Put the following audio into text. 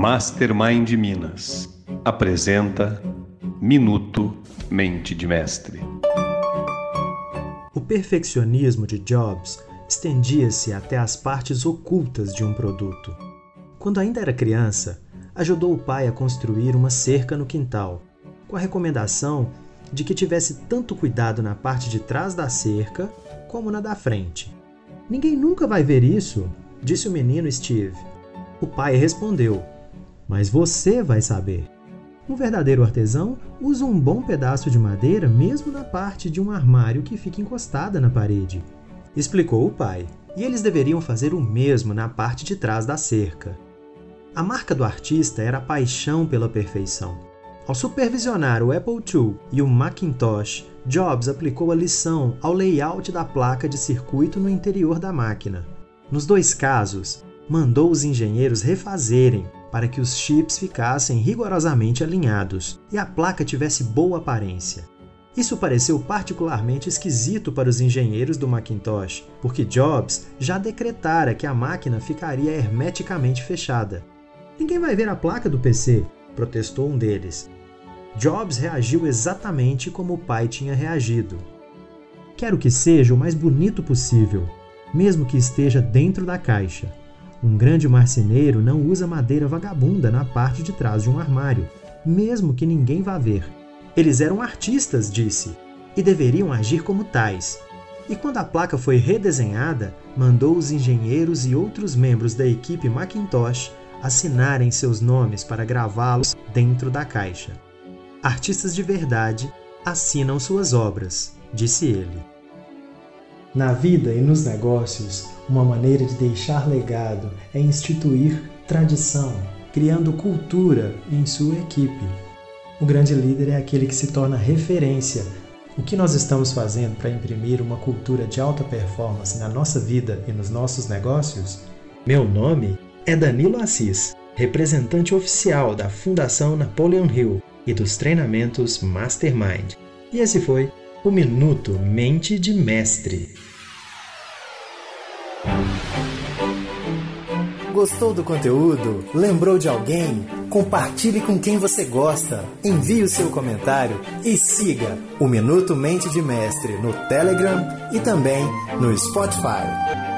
Mastermind Minas apresenta Minuto Mente de Mestre. O perfeccionismo de Jobs estendia-se até as partes ocultas de um produto. Quando ainda era criança, ajudou o pai a construir uma cerca no quintal, com a recomendação de que tivesse tanto cuidado na parte de trás da cerca como na da frente. Ninguém nunca vai ver isso, disse o menino Steve. O pai respondeu: Mas você vai saber. Um verdadeiro artesão usa um bom pedaço de madeira mesmo na parte de um armário que fica encostada na parede. Explicou o pai. E eles deveriam fazer o mesmo na parte de trás da cerca. A marca do artista era a paixão pela perfeição. Ao supervisionar o Apple II e o Macintosh, Jobs aplicou a lição ao layout da placa de circuito no interior da máquina. Nos dois casos, mandou os engenheiros refazerem para que os chips ficassem rigorosamente alinhados e a placa tivesse boa aparência. Isso pareceu particularmente esquisito para os engenheiros do Macintosh, porque Jobs já decretara que a máquina ficaria hermeticamente fechada. Ninguém vai ver a placa do PC, protestou um deles. Jobs reagiu exatamente como o pai tinha reagido. Quero que seja o mais bonito possível, mesmo que esteja dentro da caixa. Um grande marceneiro não usa madeira vagabunda na parte de trás de um armário, mesmo que ninguém vá ver. Eles eram artistas, disse, e deveriam agir como tais. E quando a placa foi redesenhada, mandou os engenheiros e outros membros da equipe Macintosh assinarem seus nomes para gravá-los dentro da caixa. Artistas de verdade assinam suas obras, disse ele. Na vida e nos negócios, uma maneira de deixar legado é instituir tradição, criando cultura em sua equipe. O grande líder é aquele que se torna referência. O que nós estamos fazendo para imprimir uma cultura de alta performance na nossa vida e nos nossos negócios? Meu nome é Danilo Assis, representante oficial da Fundação Napoleon Hill e dos treinamentos Mastermind. E esse foi o Minuto Mente de Mestre. Gostou do conteúdo? Lembrou de alguém? Compartilhe com quem você gosta. Envie o seu comentário e siga o Minuto Mente de Mestre no Telegram e também no Spotify.